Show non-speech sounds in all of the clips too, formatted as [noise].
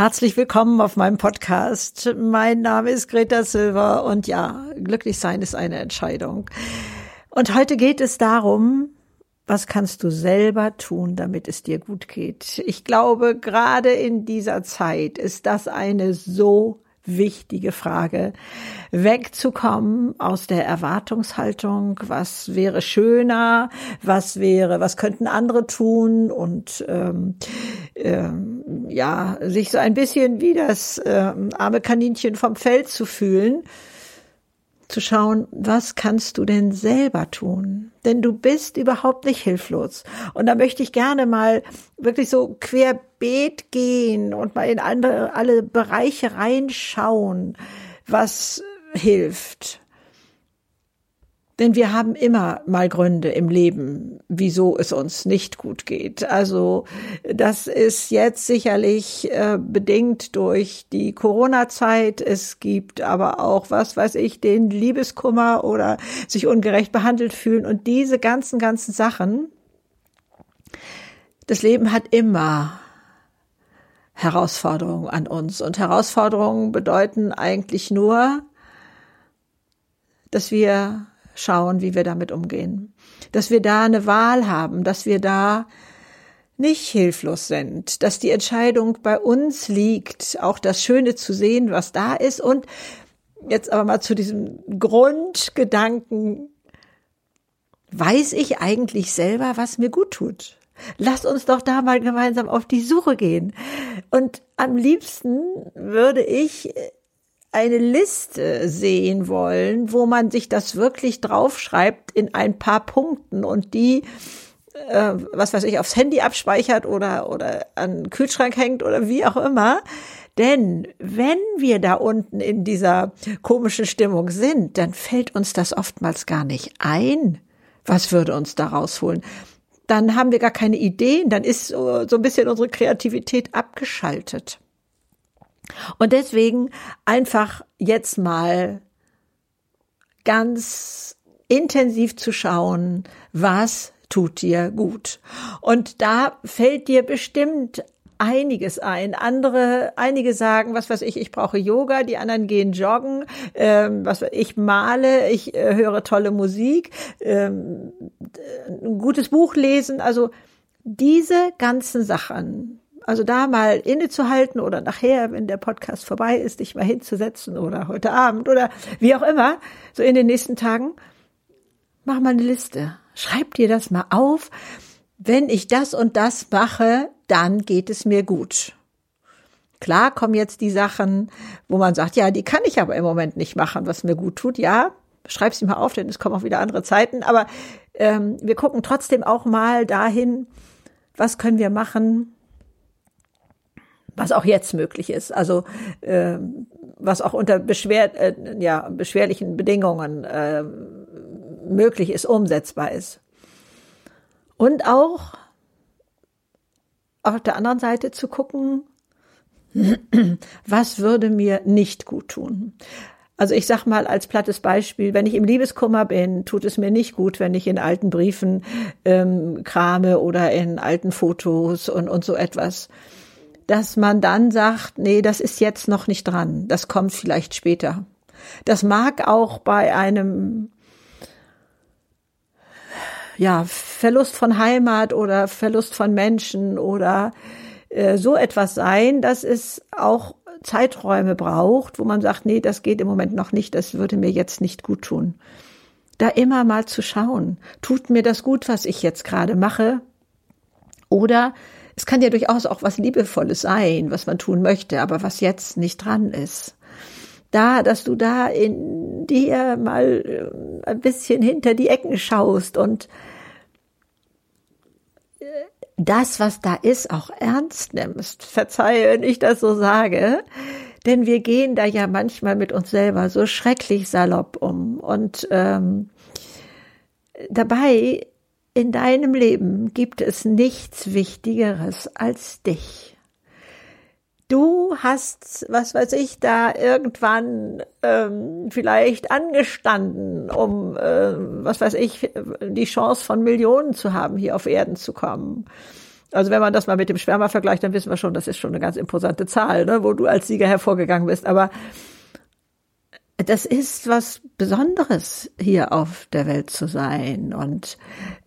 Herzlich willkommen auf meinem Podcast. Mein Name ist Greta Silver und ja, glücklich sein ist eine Entscheidung. Und heute geht es darum, was kannst du selber tun, damit es dir gut geht? Ich glaube, gerade in dieser Zeit ist das eine so wichtige Frage, wegzukommen aus der Erwartungshaltung, was wäre schöner, was wäre, was könnten andere tun und ähm, ähm, ja, sich so ein bisschen wie das ähm, arme Kaninchen vom Feld zu fühlen zu schauen, was kannst du denn selber tun? Denn du bist überhaupt nicht hilflos. Und da möchte ich gerne mal wirklich so querbeet gehen und mal in andere, alle Bereiche reinschauen, was hilft. Denn wir haben immer mal Gründe im Leben, wieso es uns nicht gut geht. Also das ist jetzt sicherlich äh, bedingt durch die Corona-Zeit. Es gibt aber auch, was weiß ich, den Liebeskummer oder sich ungerecht behandelt fühlen. Und diese ganzen, ganzen Sachen, das Leben hat immer Herausforderungen an uns. Und Herausforderungen bedeuten eigentlich nur, dass wir schauen, wie wir damit umgehen. Dass wir da eine Wahl haben, dass wir da nicht hilflos sind, dass die Entscheidung bei uns liegt, auch das Schöne zu sehen, was da ist und jetzt aber mal zu diesem Grundgedanken, weiß ich eigentlich selber, was mir gut tut? Lass uns doch da mal gemeinsam auf die Suche gehen. Und am liebsten würde ich eine Liste sehen wollen, wo man sich das wirklich draufschreibt in ein paar Punkten und die äh, was weiß ich, aufs Handy abspeichert oder, oder an den Kühlschrank hängt oder wie auch immer. Denn wenn wir da unten in dieser komischen Stimmung sind, dann fällt uns das oftmals gar nicht ein. Was würde uns da rausholen? Dann haben wir gar keine Ideen, dann ist so, so ein bisschen unsere Kreativität abgeschaltet. Und deswegen einfach jetzt mal ganz intensiv zu schauen, was tut dir gut. Und da fällt dir bestimmt einiges ein. Andere, einige sagen, was weiß ich, ich brauche Yoga, die anderen gehen joggen, ähm, was ich male, ich äh, höre tolle Musik, ähm, ein gutes Buch lesen. Also diese ganzen Sachen, also da mal innezuhalten oder nachher, wenn der Podcast vorbei ist, dich mal hinzusetzen oder heute Abend oder wie auch immer, so in den nächsten Tagen, mach mal eine Liste. Schreib dir das mal auf. Wenn ich das und das mache, dann geht es mir gut. Klar kommen jetzt die Sachen, wo man sagt, ja, die kann ich aber im Moment nicht machen, was mir gut tut. Ja, schreib sie mal auf, denn es kommen auch wieder andere Zeiten. Aber ähm, wir gucken trotzdem auch mal dahin, was können wir machen, was auch jetzt möglich ist. Also äh, was auch unter beschwer, äh, ja, beschwerlichen Bedingungen äh, möglich ist, umsetzbar ist. Und auch auf der anderen Seite zu gucken, [clears throat] was würde mir nicht gut tun. Also ich sag mal als plattes Beispiel, wenn ich im Liebeskummer bin, tut es mir nicht gut, wenn ich in alten Briefen ähm, krame oder in alten Fotos und, und so etwas dass man dann sagt, nee, das ist jetzt noch nicht dran, das kommt vielleicht später. Das mag auch bei einem ja, Verlust von Heimat oder Verlust von Menschen oder äh, so etwas sein, dass es auch Zeiträume braucht, wo man sagt, nee, das geht im Moment noch nicht, das würde mir jetzt nicht gut tun. Da immer mal zu schauen, tut mir das gut, was ich jetzt gerade mache? Oder es kann ja durchaus auch was Liebevolles sein, was man tun möchte, aber was jetzt nicht dran ist. Da, dass du da in dir mal äh, ein bisschen hinter die Ecken schaust und äh, das, was da ist, auch ernst nimmst. Verzeihe, wenn ich das so sage. Denn wir gehen da ja manchmal mit uns selber so schrecklich salopp um. Und ähm, dabei in deinem Leben gibt es nichts Wichtigeres als dich. Du hast, was weiß ich, da irgendwann ähm, vielleicht angestanden, um, äh, was weiß ich, die Chance von Millionen zu haben, hier auf Erden zu kommen. Also wenn man das mal mit dem Schwärmer vergleicht, dann wissen wir schon, das ist schon eine ganz imposante Zahl, ne, wo du als Sieger hervorgegangen bist. Aber das ist was Besonderes, hier auf der Welt zu sein und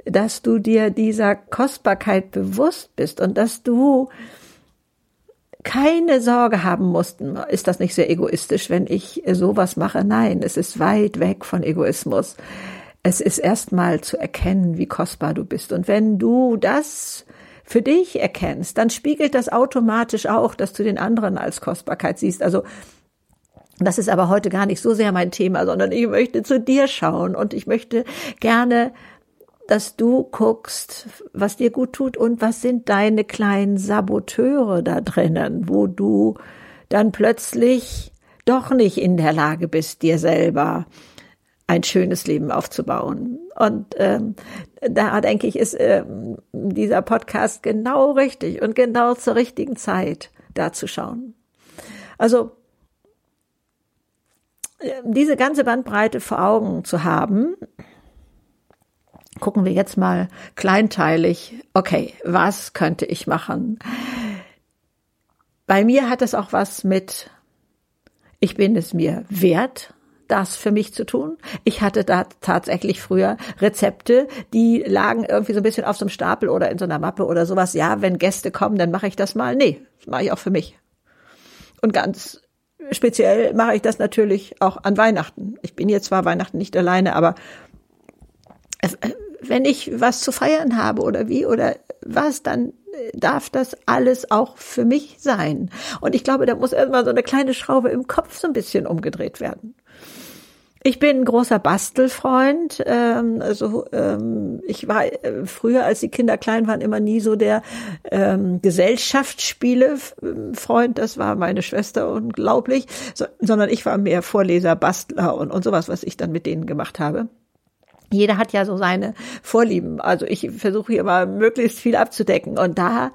dass du dir dieser Kostbarkeit bewusst bist und dass du keine Sorge haben mussten. Ist das nicht sehr egoistisch, wenn ich sowas mache? Nein, es ist weit weg von Egoismus. Es ist erstmal zu erkennen, wie kostbar du bist. Und wenn du das für dich erkennst, dann spiegelt das automatisch auch, dass du den anderen als Kostbarkeit siehst. Also das ist aber heute gar nicht so sehr mein Thema, sondern ich möchte zu dir schauen und ich möchte gerne, dass du guckst, was dir gut tut und was sind deine kleinen Saboteure da drinnen, wo du dann plötzlich doch nicht in der Lage bist, dir selber ein schönes Leben aufzubauen. Und ähm, da denke ich, ist ähm, dieser Podcast genau richtig und genau zur richtigen Zeit da zu schauen. Also diese ganze Bandbreite vor Augen zu haben, gucken wir jetzt mal kleinteilig, okay, was könnte ich machen? Bei mir hat es auch was mit, ich bin es mir wert, das für mich zu tun. Ich hatte da tatsächlich früher Rezepte, die lagen irgendwie so ein bisschen auf so einem Stapel oder in so einer Mappe oder sowas. Ja, wenn Gäste kommen, dann mache ich das mal. Nee, das mache ich auch für mich. Und ganz speziell mache ich das natürlich auch an Weihnachten. Ich bin jetzt zwar Weihnachten nicht alleine, aber äh, wenn ich was zu feiern habe oder wie oder was, dann darf das alles auch für mich sein. Und ich glaube, da muss erstmal so eine kleine Schraube im Kopf so ein bisschen umgedreht werden. Ich bin ein großer Bastelfreund. Ähm, also ähm, ich war äh, früher, als die Kinder klein waren, immer nie so der ähm, Gesellschaftsspiele-Freund. Das war meine Schwester unglaublich, so, sondern ich war mehr Vorleser, Bastler und, und sowas, was ich dann mit denen gemacht habe. Jeder hat ja so seine Vorlieben. Also ich versuche hier mal möglichst viel abzudecken. Und da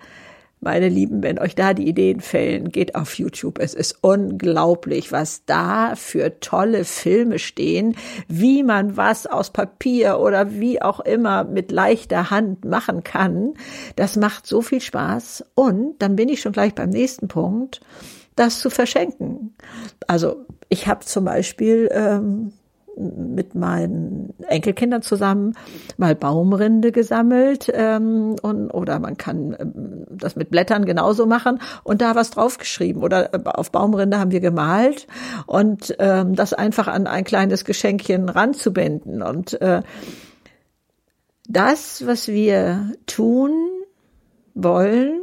meine Lieben, wenn euch da die Ideen fällen, geht auf YouTube. Es ist unglaublich, was da für tolle Filme stehen, wie man was aus Papier oder wie auch immer mit leichter Hand machen kann. Das macht so viel Spaß. Und dann bin ich schon gleich beim nächsten Punkt, das zu verschenken. Also ich habe zum Beispiel ähm, mit meinen Enkelkindern zusammen mal Baumrinde gesammelt ähm, und oder man kann ähm, das mit Blättern genauso machen und da was draufgeschrieben oder äh, auf Baumrinde haben wir gemalt und ähm, das einfach an ein kleines Geschenkchen ranzubinden. Und äh, das, was wir tun wollen,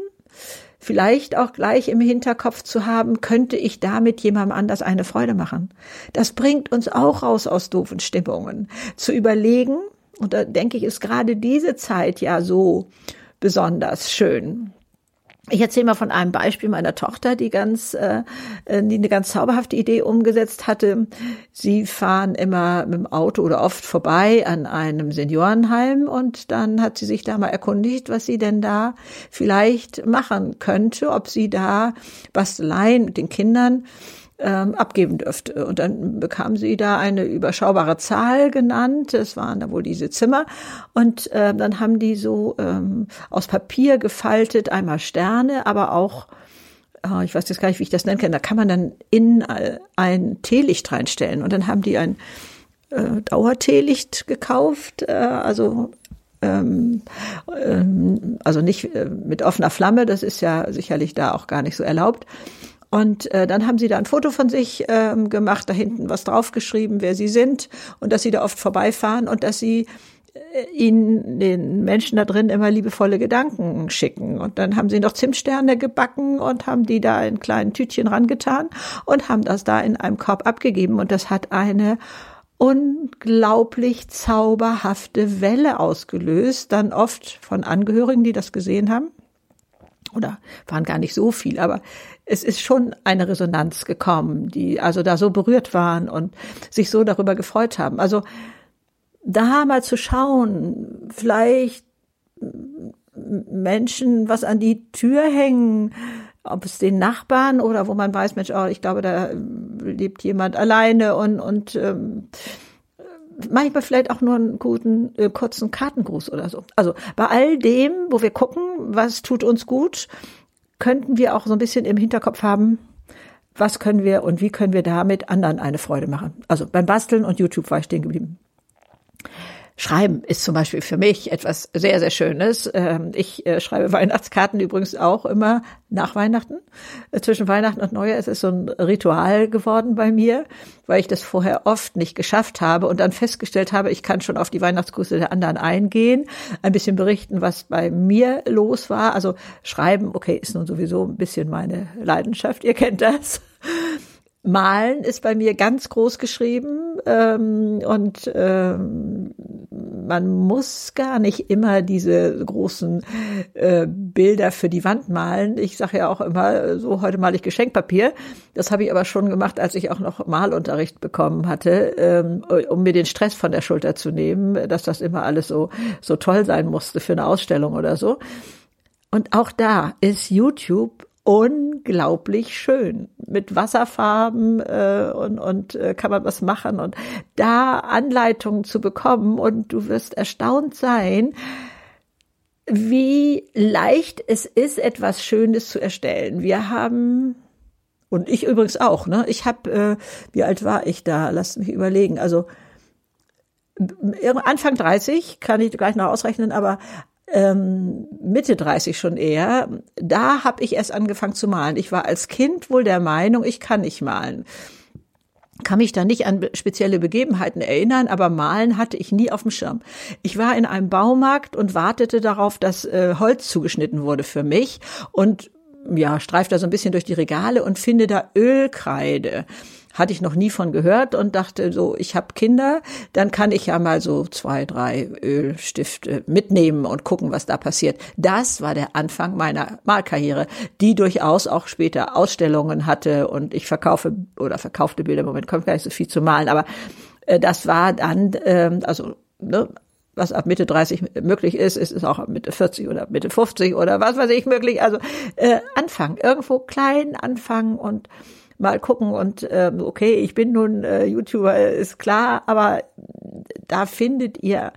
vielleicht auch gleich im Hinterkopf zu haben, könnte ich damit jemandem anders eine Freude machen. Das bringt uns auch raus aus doofen Stimmungen. Zu überlegen, und da denke ich, ist gerade diese Zeit ja so besonders schön. Ich erzähle mal von einem Beispiel meiner Tochter, die ganz, äh, äh, die eine ganz zauberhafte Idee umgesetzt hatte. Sie fahren immer mit dem Auto oder oft vorbei an einem Seniorenheim und dann hat sie sich da mal erkundigt, was sie denn da vielleicht machen könnte, ob sie da Basteleien mit den Kindern ähm, abgeben dürfte. Und dann bekam sie da eine überschaubare Zahl genannt. Es waren da wohl diese Zimmer. Und äh, dann haben die so ähm, aus Papier gefaltet, einmal Sterne, aber auch ah, ich weiß jetzt gar nicht, wie ich das nennen kann, da kann man dann in äh, ein Teelicht reinstellen. Und dann haben die ein äh, Dauerteelicht gekauft, äh, also ähm, ähm, also nicht äh, mit offener Flamme, das ist ja sicherlich da auch gar nicht so erlaubt. Und äh, dann haben sie da ein Foto von sich ähm, gemacht, da hinten was draufgeschrieben, wer sie sind und dass sie da oft vorbeifahren und dass sie äh, ihnen, den Menschen da drin immer liebevolle Gedanken schicken. Und dann haben sie noch Zimtsterne gebacken und haben die da in kleinen Tütchen rangetan und haben das da in einem Korb abgegeben. Und das hat eine unglaublich zauberhafte Welle ausgelöst, dann oft von Angehörigen, die das gesehen haben oder waren gar nicht so viel, aber es ist schon eine Resonanz gekommen, die also da so berührt waren und sich so darüber gefreut haben. Also da mal zu schauen, vielleicht Menschen was an die Tür hängen, ob es den Nachbarn oder wo man weiß, Mensch, oh, ich glaube, da lebt jemand alleine und und ähm, manchmal vielleicht auch nur einen guten, äh, kurzen Kartengruß oder so. Also bei all dem, wo wir gucken, was tut uns gut, könnten wir auch so ein bisschen im Hinterkopf haben, was können wir und wie können wir damit anderen eine Freude machen. Also beim Basteln und YouTube war ich stehen geblieben. Schreiben ist zum Beispiel für mich etwas sehr, sehr Schönes. Ähm, ich äh, schreibe Weihnachtskarten übrigens auch immer nach Weihnachten. Äh, zwischen Weihnachten und Neujahr ist es so ein Ritual geworden bei mir, weil ich das vorher oft nicht geschafft habe und dann festgestellt habe, ich kann schon auf die Weihnachtsgrüße der anderen eingehen, ein bisschen berichten, was bei mir los war. Also schreiben, okay, ist nun sowieso ein bisschen meine Leidenschaft, ihr kennt das. Malen ist bei mir ganz groß geschrieben ähm, und ähm, man muss gar nicht immer diese großen äh, Bilder für die Wand malen. Ich sage ja auch immer, so heute mal ich Geschenkpapier. Das habe ich aber schon gemacht, als ich auch noch Malunterricht bekommen hatte, ähm, um mir den Stress von der Schulter zu nehmen, dass das immer alles so so toll sein musste für eine Ausstellung oder so. Und auch da ist YouTube unglaublich schön mit Wasserfarben äh, und, und äh, kann man was machen und da Anleitungen zu bekommen und du wirst erstaunt sein, wie leicht es ist, etwas Schönes zu erstellen. Wir haben und ich übrigens auch, ne? Ich habe, äh, wie alt war ich da? Lass mich überlegen. Also Anfang 30 kann ich gleich noch ausrechnen, aber ähm, Mitte 30 schon eher, da habe ich erst angefangen zu malen. Ich war als Kind wohl der Meinung, ich kann nicht malen. Kann mich da nicht an spezielle Begebenheiten erinnern, aber malen hatte ich nie auf dem Schirm. Ich war in einem Baumarkt und wartete darauf, dass äh, Holz zugeschnitten wurde für mich und ja, streift da so ein bisschen durch die Regale und finde da Ölkreide hatte ich noch nie von gehört und dachte so, ich habe Kinder, dann kann ich ja mal so zwei, drei Ölstifte mitnehmen und gucken, was da passiert. Das war der Anfang meiner Malkarriere, die durchaus auch später Ausstellungen hatte und ich verkaufe oder verkaufte Bilder. Im Moment kommt gar nicht so viel zu malen, aber äh, das war dann, äh, also ne, was ab Mitte 30 möglich ist, ist es auch ab Mitte 40 oder Mitte 50 oder was weiß ich möglich. Also äh, anfangen, irgendwo klein anfangen und mal gucken und ähm, okay, ich bin nun äh, YouTuber, ist klar, aber da findet ihr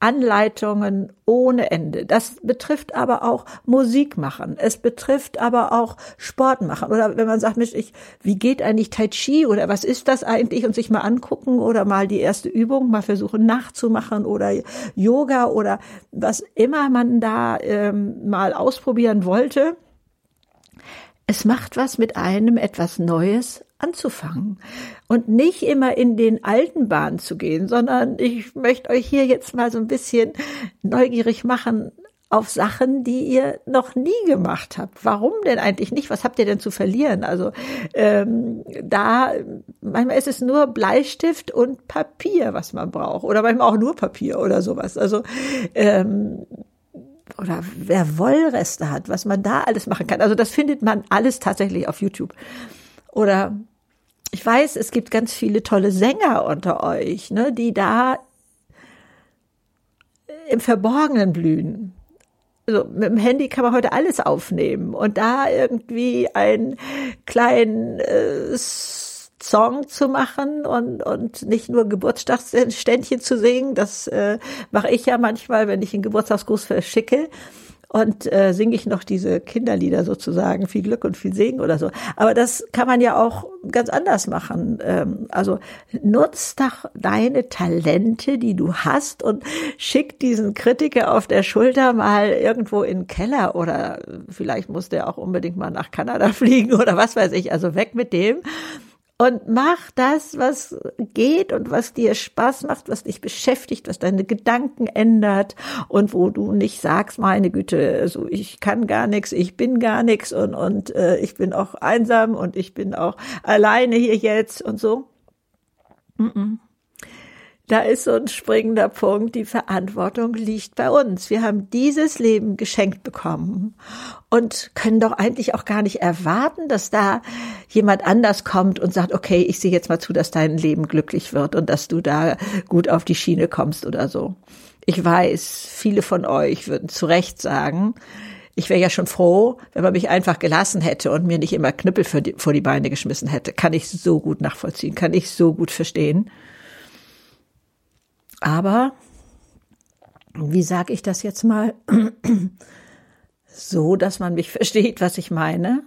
Anleitungen ohne Ende. Das betrifft aber auch Musik machen. Es betrifft aber auch Sport machen. Oder wenn man sagt, Mensch, ich, wie geht eigentlich Tai Chi oder was ist das eigentlich und sich mal angucken oder mal die erste Übung mal versuchen nachzumachen oder Yoga oder was immer man da ähm, mal ausprobieren wollte es macht was mit einem, etwas Neues anzufangen und nicht immer in den alten Bahnen zu gehen, sondern ich möchte euch hier jetzt mal so ein bisschen neugierig machen auf Sachen, die ihr noch nie gemacht habt. Warum denn eigentlich nicht? Was habt ihr denn zu verlieren? Also ähm, da manchmal ist es nur Bleistift und Papier, was man braucht, oder manchmal auch nur Papier oder sowas. Also ähm, oder wer Wollreste hat, was man da alles machen kann. Also das findet man alles tatsächlich auf YouTube. Oder ich weiß, es gibt ganz viele tolle Sänger unter euch, ne, die da im Verborgenen blühen. Also mit dem Handy kann man heute alles aufnehmen und da irgendwie einen kleinen äh, Song zu machen und, und nicht nur Geburtstagsständchen zu singen. Das äh, mache ich ja manchmal, wenn ich einen Geburtstagsgruß verschicke. Und äh, singe ich noch diese Kinderlieder sozusagen, viel Glück und viel Segen oder so. Aber das kann man ja auch ganz anders machen. Ähm, also nutzt doch deine Talente, die du hast und schick diesen Kritiker auf der Schulter mal irgendwo in den Keller oder vielleicht muss der auch unbedingt mal nach Kanada [laughs] fliegen oder was weiß ich. Also weg mit dem und mach das, was geht und was dir Spaß macht, was dich beschäftigt, was deine Gedanken ändert und wo du nicht sagst, meine Güte, also ich kann gar nichts, ich bin gar nichts und, und äh, ich bin auch einsam und ich bin auch alleine hier jetzt und so. Mm -mm. Da ist so ein springender Punkt. Die Verantwortung liegt bei uns. Wir haben dieses Leben geschenkt bekommen und können doch eigentlich auch gar nicht erwarten, dass da jemand anders kommt und sagt, okay, ich sehe jetzt mal zu, dass dein Leben glücklich wird und dass du da gut auf die Schiene kommst oder so. Ich weiß, viele von euch würden zu Recht sagen, ich wäre ja schon froh, wenn man mich einfach gelassen hätte und mir nicht immer Knüppel die, vor die Beine geschmissen hätte. Kann ich so gut nachvollziehen, kann ich so gut verstehen. Aber, wie sage ich das jetzt mal, [clears throat] so, dass man mich [laughs] versteht, was ich meine?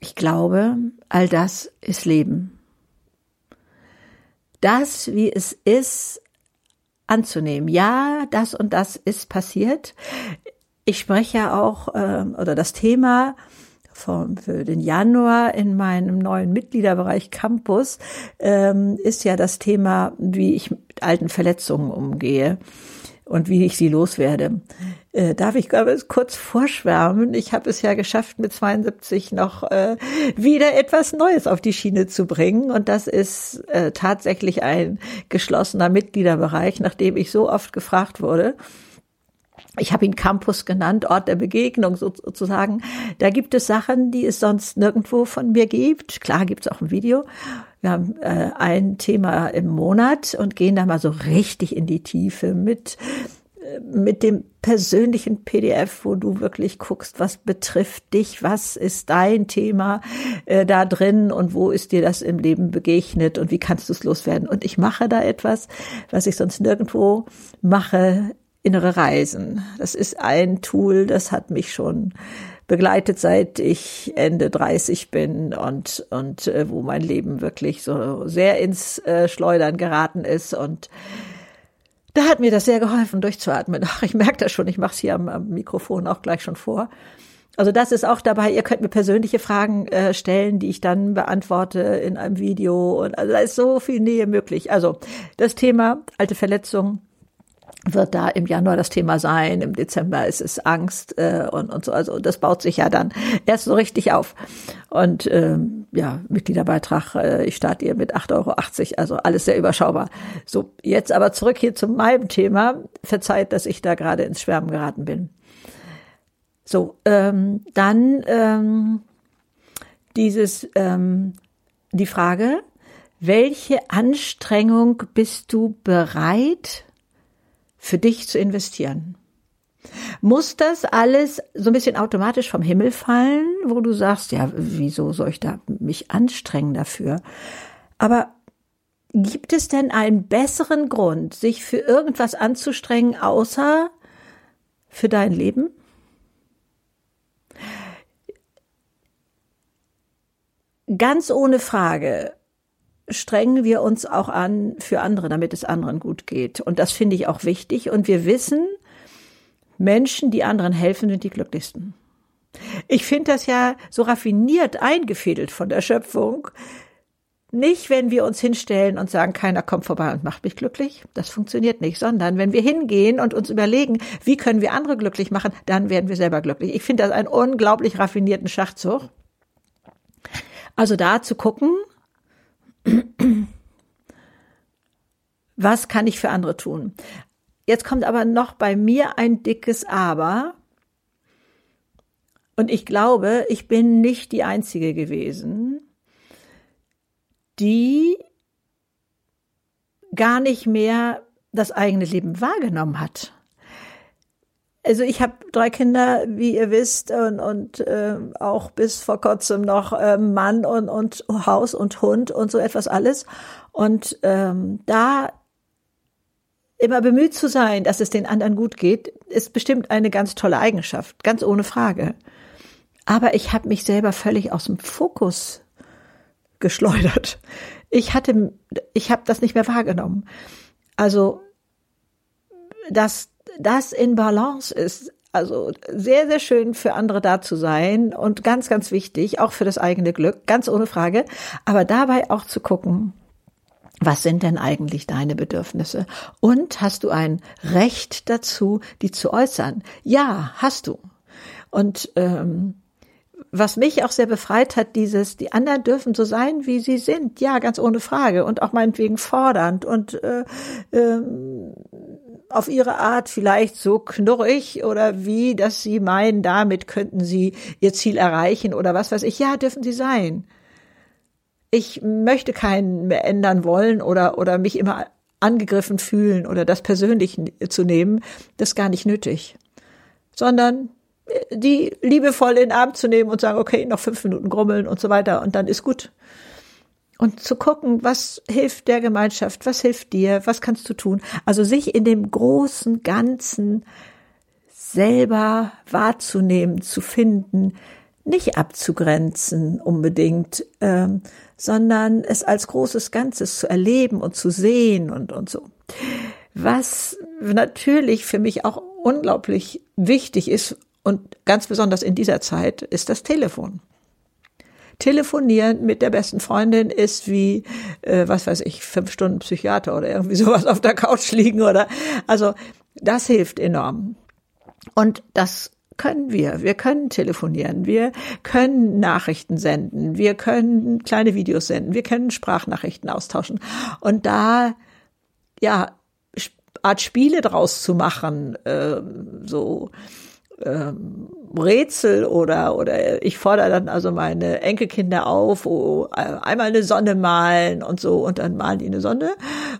Ich glaube, all das ist Leben. Das, wie es ist, anzunehmen. Ja, das und das ist passiert. Ich spreche ja auch, äh, oder das Thema vom, für den Januar in meinem neuen Mitgliederbereich Campus ähm, ist ja das Thema, wie ich mit alten Verletzungen umgehe und wie ich sie loswerde. Äh, darf ich glaube ich, kurz vorschwärmen? Ich habe es ja geschafft, mit 72 noch äh, wieder etwas Neues auf die Schiene zu bringen. Und das ist äh, tatsächlich ein geschlossener Mitgliederbereich, nachdem ich so oft gefragt wurde ich habe ihn Campus genannt, Ort der Begegnung sozusagen. Da gibt es Sachen, die es sonst nirgendwo von mir gibt. Klar gibt es auch ein Video. Wir haben äh, ein Thema im Monat und gehen da mal so richtig in die Tiefe mit äh, mit dem persönlichen PDF, wo du wirklich guckst, was betrifft dich, was ist dein Thema äh, da drin und wo ist dir das im Leben begegnet und wie kannst du es loswerden. Und ich mache da etwas, was ich sonst nirgendwo mache innere Reisen. Das ist ein Tool, das hat mich schon begleitet, seit ich Ende 30 bin und, und äh, wo mein Leben wirklich so sehr ins äh, Schleudern geraten ist. Und da hat mir das sehr geholfen, durchzuatmen. Ach, ich merke das schon, ich mache es hier am, am, Mikrofon auch gleich schon vor. Also das ist auch dabei, ihr könnt mir persönliche Fragen äh, stellen, die ich dann beantworte in einem Video. Und also da ist so viel Nähe möglich. Also das Thema alte Verletzungen wird da im Januar das Thema sein, im Dezember ist es Angst äh, und, und so. Also das baut sich ja dann erst so richtig auf. Und ähm, ja, Mitgliederbeitrag, äh, ich starte hier mit 8,80 Euro, also alles sehr überschaubar. So, jetzt aber zurück hier zu meinem Thema. Verzeiht, dass ich da gerade ins Schwärmen geraten bin. So, ähm, dann ähm, dieses ähm, die Frage, welche Anstrengung bist du bereit, für dich zu investieren. Muss das alles so ein bisschen automatisch vom Himmel fallen, wo du sagst, ja, wieso soll ich da mich anstrengen dafür? Aber gibt es denn einen besseren Grund, sich für irgendwas anzustrengen, außer für dein Leben? Ganz ohne Frage strengen wir uns auch an für andere, damit es anderen gut geht. Und das finde ich auch wichtig. Und wir wissen, Menschen, die anderen helfen, sind die glücklichsten. Ich finde das ja so raffiniert eingefädelt von der Schöpfung. Nicht, wenn wir uns hinstellen und sagen, keiner kommt vorbei und macht mich glücklich. Das funktioniert nicht, sondern wenn wir hingehen und uns überlegen, wie können wir andere glücklich machen, dann werden wir selber glücklich. Ich finde das einen unglaublich raffinierten Schachzug. Also da zu gucken, was kann ich für andere tun? Jetzt kommt aber noch bei mir ein dickes Aber. Und ich glaube, ich bin nicht die Einzige gewesen, die gar nicht mehr das eigene Leben wahrgenommen hat. Also ich habe drei Kinder, wie ihr wisst, und, und äh, auch bis vor kurzem noch äh, Mann und, und Haus und Hund und so etwas alles. Und ähm, da immer bemüht zu sein, dass es den anderen gut geht, ist bestimmt eine ganz tolle Eigenschaft, ganz ohne Frage. Aber ich habe mich selber völlig aus dem Fokus geschleudert. Ich hatte, ich habe das nicht mehr wahrgenommen. Also das das in Balance ist. Also sehr, sehr schön für andere da zu sein und ganz, ganz wichtig, auch für das eigene Glück, ganz ohne Frage. Aber dabei auch zu gucken, was sind denn eigentlich deine Bedürfnisse? Und hast du ein Recht dazu, die zu äußern? Ja, hast du. Und ähm, was mich auch sehr befreit hat, dieses, die anderen dürfen so sein, wie sie sind. Ja, ganz ohne Frage. Und auch meinetwegen fordernd und äh, äh, auf ihre Art vielleicht so knurrig oder wie, dass sie meinen, damit könnten sie ihr Ziel erreichen oder was weiß ich. Ja, dürfen sie sein. Ich möchte keinen mehr ändern wollen oder, oder mich immer angegriffen fühlen oder das persönlich zu nehmen. Das ist gar nicht nötig. Sondern äh, die liebevoll in den Arm zu nehmen und sagen, okay, noch fünf Minuten grummeln und so weiter und dann ist gut. Und zu gucken, was hilft der Gemeinschaft, was hilft dir, was kannst du tun. Also sich in dem großen Ganzen selber wahrzunehmen, zu finden, nicht abzugrenzen unbedingt, ähm, sondern es als großes Ganzes zu erleben und zu sehen und, und so. Was natürlich für mich auch unglaublich wichtig ist und ganz besonders in dieser Zeit ist das Telefon. Telefonieren mit der besten Freundin ist wie, äh, was weiß ich, fünf Stunden Psychiater oder irgendwie [laughs] sowas auf der Couch liegen oder, also das hilft enorm. Und das können wir. Wir können telefonieren, wir können Nachrichten senden, wir können kleine Videos senden, wir können Sprachnachrichten austauschen. Und da, ja, Art Spiele draus zu machen, äh, so ähm, Rätsel oder oder ich fordere dann also meine Enkelkinder auf, oh, einmal eine Sonne malen und so und dann malen die eine Sonne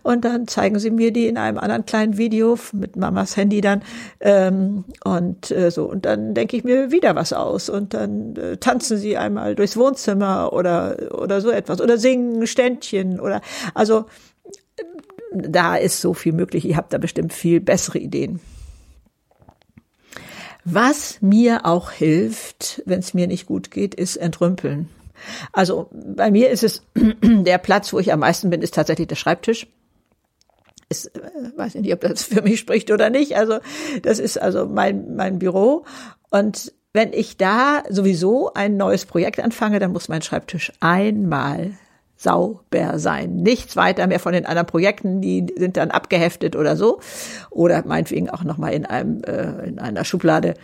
und dann zeigen sie mir die in einem anderen kleinen Video mit Mamas Handy dann ähm, und äh, so und dann denke ich mir wieder was aus und dann äh, tanzen sie einmal durchs Wohnzimmer oder oder so etwas oder singen Ständchen oder also da ist so viel möglich. Ihr habt da bestimmt viel bessere Ideen. Was mir auch hilft, wenn es mir nicht gut geht, ist entrümpeln. Also bei mir ist es [clears throat] der Platz, wo ich am meisten bin, ist tatsächlich der Schreibtisch. Ich äh, weiß nicht, ob das für mich spricht oder nicht. Also das ist also mein, mein Büro. Und wenn ich da sowieso ein neues Projekt anfange, dann muss mein Schreibtisch einmal sauber sein. Nichts weiter mehr von den anderen Projekten, die sind dann abgeheftet oder so. Oder meinetwegen auch nochmal in einem, äh, in einer Schublade,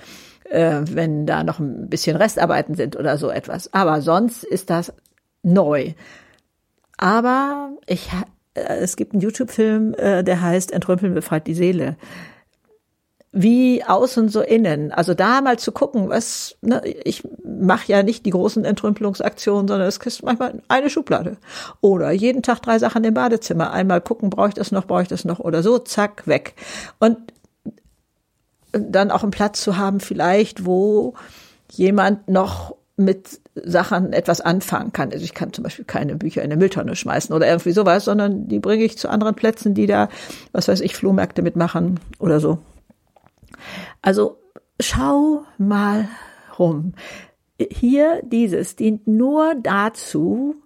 äh, wenn da noch ein bisschen Restarbeiten sind oder so etwas. Aber sonst ist das neu. Aber ich, äh, es gibt einen YouTube-Film, äh, der heißt Entrümpeln befreit die Seele wie außen so innen. Also da mal zu gucken, was, ne, ich mache ja nicht die großen Entrümpelungsaktionen, sondern es ist manchmal eine Schublade. Oder jeden Tag drei Sachen im Badezimmer. Einmal gucken, brauche ich das noch, brauche ich das noch oder so, zack, weg. Und dann auch einen Platz zu haben, vielleicht, wo jemand noch mit Sachen etwas anfangen kann. Also ich kann zum Beispiel keine Bücher in eine Mülltonne schmeißen oder irgendwie sowas, sondern die bringe ich zu anderen Plätzen, die da, was weiß ich, Flohmärkte mitmachen oder so. Also schau mal rum. Hier dieses dient nur dazu,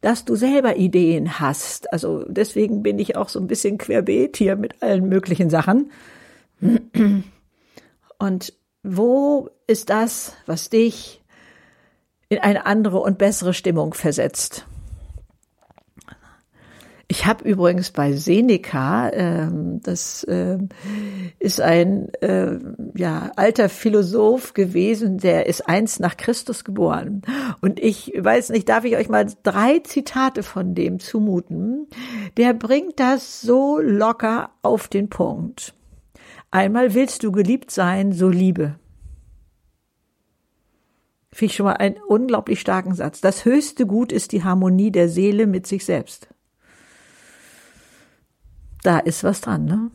dass du selber Ideen hast. Also deswegen bin ich auch so ein bisschen querbeet hier mit allen möglichen Sachen. Und wo ist das, was dich in eine andere und bessere Stimmung versetzt? Ich habe übrigens bei Seneca, ähm, das äh, ist ein äh, ja, alter Philosoph gewesen, der ist einst nach Christus geboren. Und ich weiß nicht, darf ich euch mal drei Zitate von dem zumuten? Der bringt das so locker auf den Punkt. Einmal willst du geliebt sein, so liebe. Finde ich schon mal einen unglaublich starken Satz. Das höchste Gut ist die Harmonie der Seele mit sich selbst da ist was dran, ne?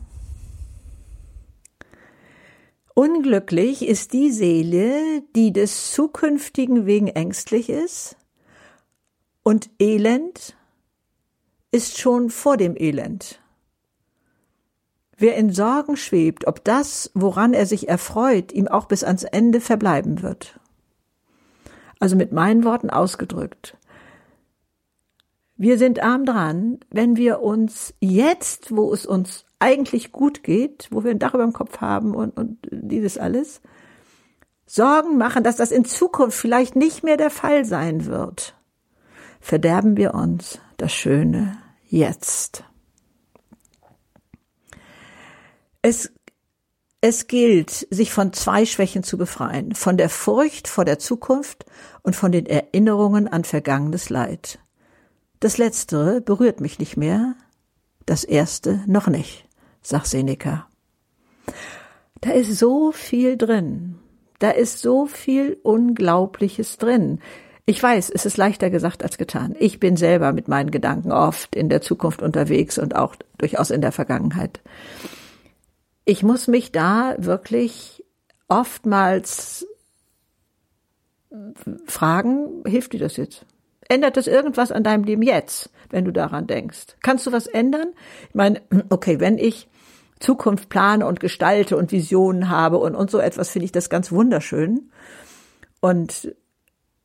Unglücklich ist die Seele, die des Zukünftigen wegen ängstlich ist, und Elend ist schon vor dem Elend. Wer in Sorgen schwebt, ob das, woran er sich erfreut, ihm auch bis ans Ende verbleiben wird. Also mit meinen Worten ausgedrückt. Wir sind arm dran, wenn wir uns jetzt, wo es uns eigentlich gut geht, wo wir ein Dach über dem Kopf haben und, und dieses alles, Sorgen machen, dass das in Zukunft vielleicht nicht mehr der Fall sein wird, verderben wir uns das Schöne jetzt. Es, es gilt, sich von zwei Schwächen zu befreien, von der Furcht vor der Zukunft und von den Erinnerungen an vergangenes Leid. Das Letztere berührt mich nicht mehr, das Erste noch nicht, sagt Seneca. Da ist so viel drin. Da ist so viel Unglaubliches drin. Ich weiß, es ist leichter gesagt als getan. Ich bin selber mit meinen Gedanken oft in der Zukunft unterwegs und auch durchaus in der Vergangenheit. Ich muss mich da wirklich oftmals fragen, hilft dir das jetzt? Ändert das irgendwas an deinem Leben jetzt, wenn du daran denkst? Kannst du was ändern? Ich meine, [clears throat] okay, wenn ich Zukunft plane und gestalte und Visionen habe und, und so etwas, finde ich das ganz wunderschön. Und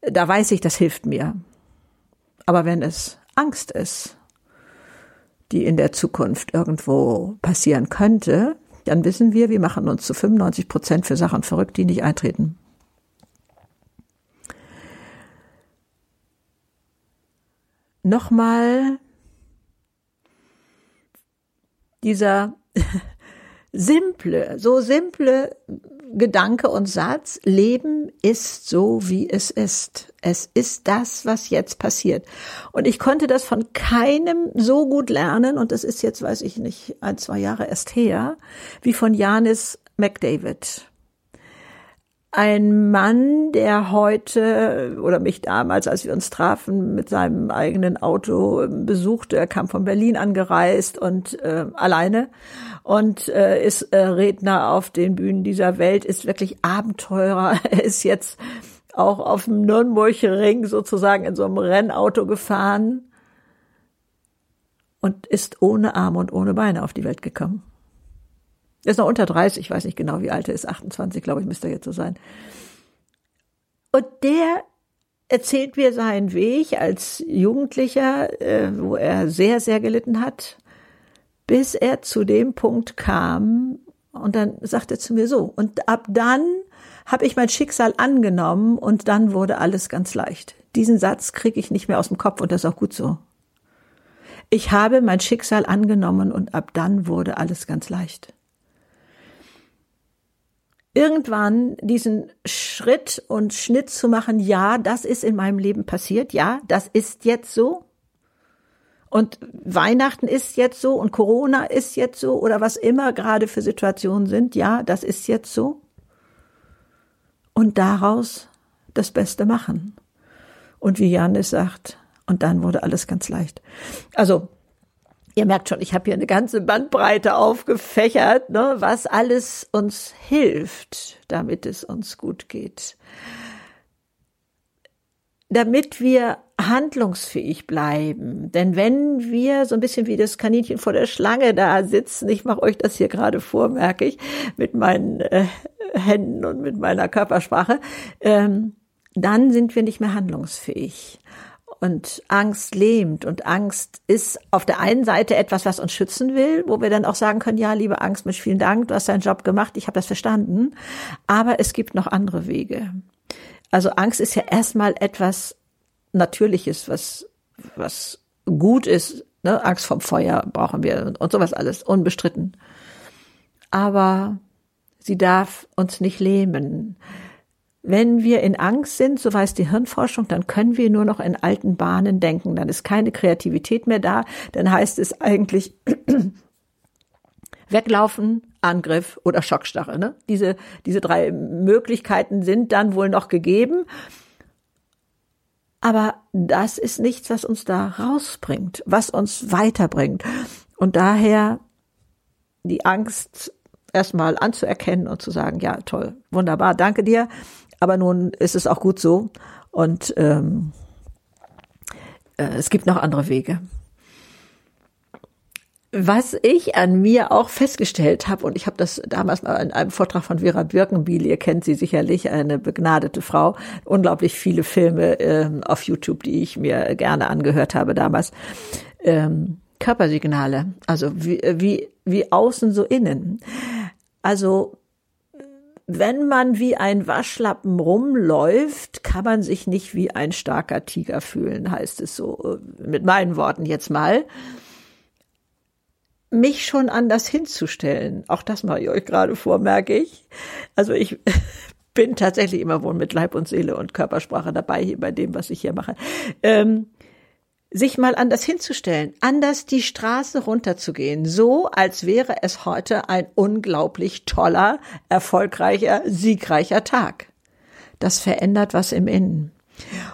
da weiß ich, das hilft mir. Aber wenn es Angst ist, die in der Zukunft irgendwo passieren könnte, dann wissen wir, wir machen uns zu 95 Prozent für Sachen verrückt, die nicht eintreten. Nochmal dieser [laughs] simple, so simple Gedanke und Satz, Leben ist so, wie es ist. Es ist das, was jetzt passiert. Und ich konnte das von keinem so gut lernen, und das ist jetzt, weiß ich nicht, ein, zwei Jahre erst her, wie von Janis McDavid ein Mann, der heute oder mich damals, als wir uns trafen, mit seinem eigenen Auto besuchte. Er kam von Berlin angereist und äh, alleine und äh, ist äh, Redner auf den Bühnen dieser Welt, ist wirklich Abenteurer. [laughs] Er ist jetzt auch auf dem Nürnberger Ring sozusagen in so einem Rennauto gefahren und ist ohne Arme und ohne Beine auf die Welt gekommen. Er ist noch unter 30, ich weiß nicht genau, wie alt er ist, 28, glaube ich, müsste er jetzt so sein. Und der erzählt mir seinen Weg als Jugendlicher, äh, wo er sehr, sehr gelitten hat, bis er zu dem Punkt kam und dann sagt er zu mir so, und ab dann habe ich mein Schicksal angenommen und dann wurde alles ganz leicht. Diesen Satz kriege ich nicht mehr aus dem Kopf und das ist auch gut so. Ich habe mein Schicksal angenommen und ab dann wurde alles ganz leicht irgendwann diesen Schritt und Schnitt zu machen, ja, das ist in meinem Leben passiert, ja, das ist jetzt so. Und Weihnachten ist jetzt so und Corona ist jetzt so oder was immer gerade für Situationen sind, ja, das ist jetzt so. Und daraus das Beste machen. Und wie Janis sagt, und dann wurde alles ganz leicht. Also Ihr merkt schon, ich habe hier eine ganze Bandbreite aufgefächert, ne, was alles uns hilft, damit es uns gut geht. Damit wir handlungsfähig bleiben. Denn wenn wir so ein bisschen wie das Kaninchen vor der Schlange da sitzen, ich mache euch das hier gerade vor, merke ich, mit meinen äh, Händen und mit meiner Körpersprache, ähm, dann sind wir nicht mehr handlungsfähig und Angst lähmt und Angst ist auf der einen Seite etwas, was uns schützen will, wo wir dann auch sagen können, ja, liebe Angst, Mensch, vielen Dank, du hast deinen Job gemacht, ich habe das verstanden, aber es gibt noch andere Wege. Also Angst ist ja erstmal etwas Natürliches, was, was gut ist. Ne? Angst vom Feuer brauchen wir und sowas alles, unbestritten. Aber sie darf uns nicht lähmen. Wenn wir in Angst sind, so weiß die Hirnforschung, dann können wir nur noch in alten Bahnen denken. Dann ist keine Kreativität mehr da. Dann heißt es eigentlich [clears throat] weglaufen, Angriff oder Schockstarre. Ne? Diese, diese drei Möglichkeiten sind dann wohl noch gegeben. Aber das ist nichts, was uns da rausbringt, was uns weiterbringt. Und daher die Angst erstmal anzuerkennen und zu sagen, ja, toll, wunderbar, danke dir. Aber nun ist es auch gut so und ähm, äh, es gibt noch andere Wege. Was ich an mir auch festgestellt habe, und ich habe das damals mal in einem Vortrag von Vera Birkenbiel, ihr kennt sie sicherlich, eine begnadete Frau, unglaublich viele Filme ähm, auf YouTube, die ich mir gerne angehört habe damals. Ähm, Körpersignale, also wie, wie, wie außen so innen. Also wenn man wie ein Waschlappen rumläuft, kann man sich nicht wie ein starker Tiger fühlen, heißt es so, äh, mit meinen Worten jetzt mal. Mich schon anders hinzustellen, auch das mache ich euch gerade vor, merke ich. Also ich [laughs] bin tatsächlich immer wohl mit Leib und Seele und Körpersprache dabei hier bei dem, was ich hier mache. Ähm, sich mal anders hinzustellen, anders die Straße runterzugehen, so als wäre es heute ein unglaublich toller, erfolgreicher, siegreicher Tag. Das verändert was im Innen.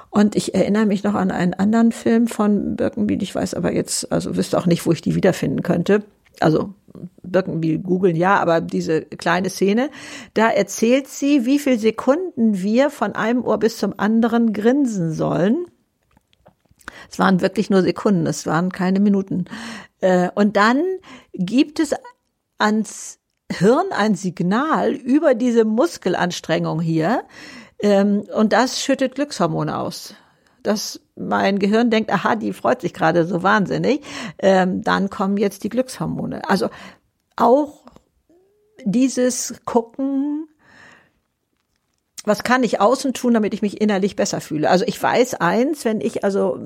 Und ich erinnere mich noch an einen anderen Film von Birkenbiel, ich weiß aber jetzt, also wüsste auch nicht, wo ich die wiederfinden könnte. Also Birkenbiel googeln ja, aber diese kleine Szene, da erzählt sie, wie viel Sekunden wir von einem Ohr bis zum anderen grinsen sollen Es waren wirklich nur Sekunden, es waren keine Minuten. Äh, und dann gibt es ans Hirn ein Signal über diese Muskelanstrengung hier, ähm, und das schüttet Glückshormone aus. Dass mein Gehirn denkt, aha, die freut sich gerade so wahnsinnig, ähm, dann kommen jetzt die Glückshormone. Also auch dieses Gucken, was kann ich außen tun, damit ich mich innerlich besser fühle? Also ich weiß eins, wenn ich also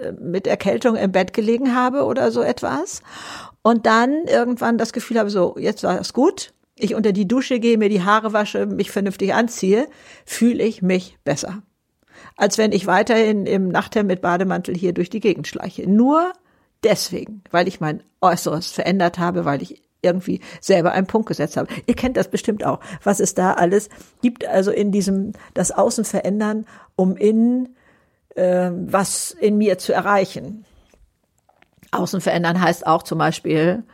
äh, mit Erkältung im Bett gelegen habe oder so etwas und dann irgendwann das Gefühl habe, so, jetzt war es gut, ich unter die Dusche gehe, mir die Haare wasche, mich vernünftig anziehe, fühle ich mich besser. Als wenn ich weiterhin im Nachthemd mit Bademantel hier durch die Gegend schleiche. Nur deswegen, weil ich mein Äußeres verändert habe, weil ich irgendwie selber einen Punkt gesetzt habe. Ihr kennt das bestimmt auch, was es da alles gibt, also in diesem das Außen verändern, um innen äh, was in mir zu erreichen. Außen verändern heißt auch zum Beispiel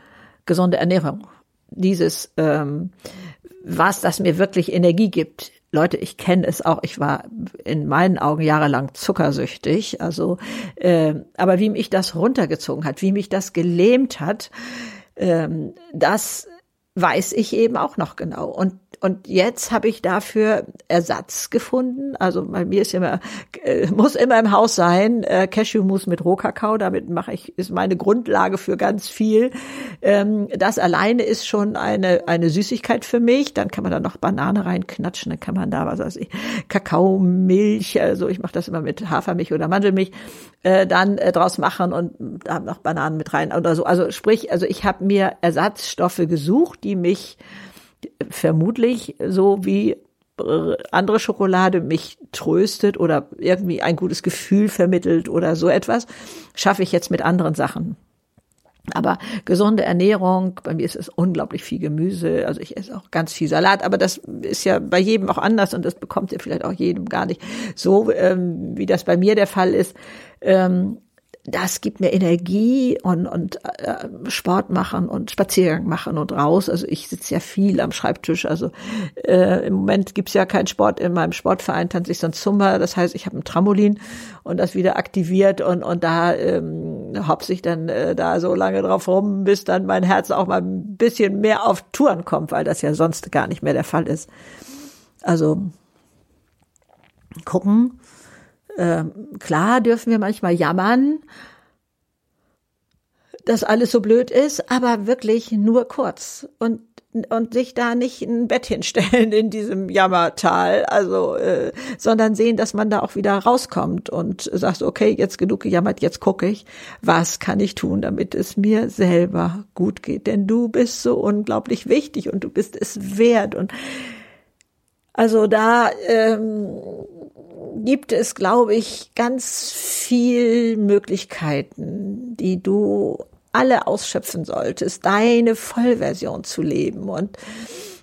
gesunde Ernährung dieses, ähm, was das mir wirklich Energie gibt. Leute, ich kenne es auch. Ich war in meinen Augen jahrelang zuckersüchtig. Also, äh, aber wie mich das runtergezogen hat, wie mich das gelähmt hat, ähm, das weiß ich eben auch noch genau. Und und jetzt habe ich dafür Ersatz gefunden. Also bei mir ist immer, äh, muss immer im Haus sein, äh, Cashewmus mit Rohkakao. Damit mache ich, ist meine Grundlage für ganz viel. Ähm, das alleine ist schon eine, eine Süßigkeit für mich. Dann kann man da noch Banane reinknatschen, dann kann man da, was weiß ich, Kakao, Milch, also ich mache das immer mit Hafermilch oder Mandelmilch, äh, dann äh, draus machen und da noch Bananen mit rein oder so. Also sprich, also ich habe mir Ersatzstoffe gesucht, die mich vermutlich so wie äh, andere Schokolade mich tröstet oder irgendwie ein gutes Gefühl vermittelt oder so etwas, schaffe ich jetzt mit anderen Sachen. Aber gesunde Ernährung, bei mir ist es unglaublich viel Gemüse, also ich esse auch ganz viel Salat, aber das ist ja bei jedem auch anders und das bekommt ja vielleicht auch jedem gar nicht so, ähm, wie das bei mir der Fall ist. Ähm, das gibt mir Energie und, und äh, Sport machen und Spaziergang machen und raus. Also ich sitze ja viel am Schreibtisch. Also äh, im Moment gibt's ja keinen Sport in meinem Sportverein, tanze ich sonst Zumba. Das heißt, ich habe ein Trampolin und das wieder aktiviert und, und da ähm, hopse ich dann äh, da so lange drauf rum, bis dann mein Herz auch mal ein bisschen mehr auf Touren kommt, weil das ja sonst gar nicht mehr der Fall ist. Also gucken, klar dürfen wir manchmal jammern, dass alles so blöd ist, aber wirklich nur kurz und und sich da nicht ein Bett hinstellen in diesem Jammertal, also äh, sondern sehen, dass man da auch wieder rauskommt und sagt, okay, jetzt genug gejammert, jetzt gucke ich, was kann ich tun, damit es mir selber gut geht, denn du bist so unglaublich wichtig und du bist es wert und also da ähm, gibt es, glaube ich, ganz viel Möglichkeiten, die du alle ausschöpfen solltest, deine Vollversion zu leben. Und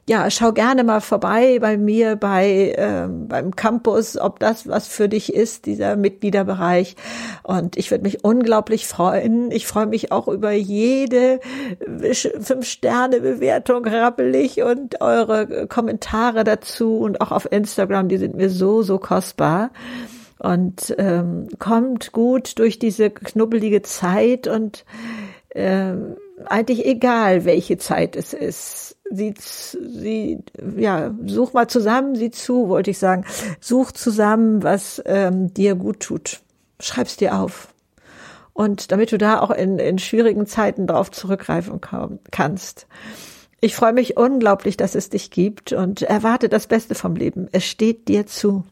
ja, schau gerne mal vorbei bei mir bei ähm, beim Campus, ob das was für dich ist, dieser Mitgliederbereich. Und ich würde mich unglaublich freuen. Ich freue mich auch über jede Fünf-Sterne-Bewertung, rappelig und eure Kommentare dazu und auch auf Instagram, die sind mir so, so kostbar und ähm, kommt gut durch diese knubbelige Zeit und ähm, eigentlich egal, welche Zeit es ist sie, sie, ja, such mal zusammen, sieh zu, wollte ich sagen. Such zusammen, was ähm, dir gut tut. Schreib's dir auf. Und damit du da auch in, in schwierigen Zeiten drauf zurückgreifen kannst. Ich freue mich unglaublich, dass es dich gibt und erwarte das Beste vom Leben. Es steht dir zu.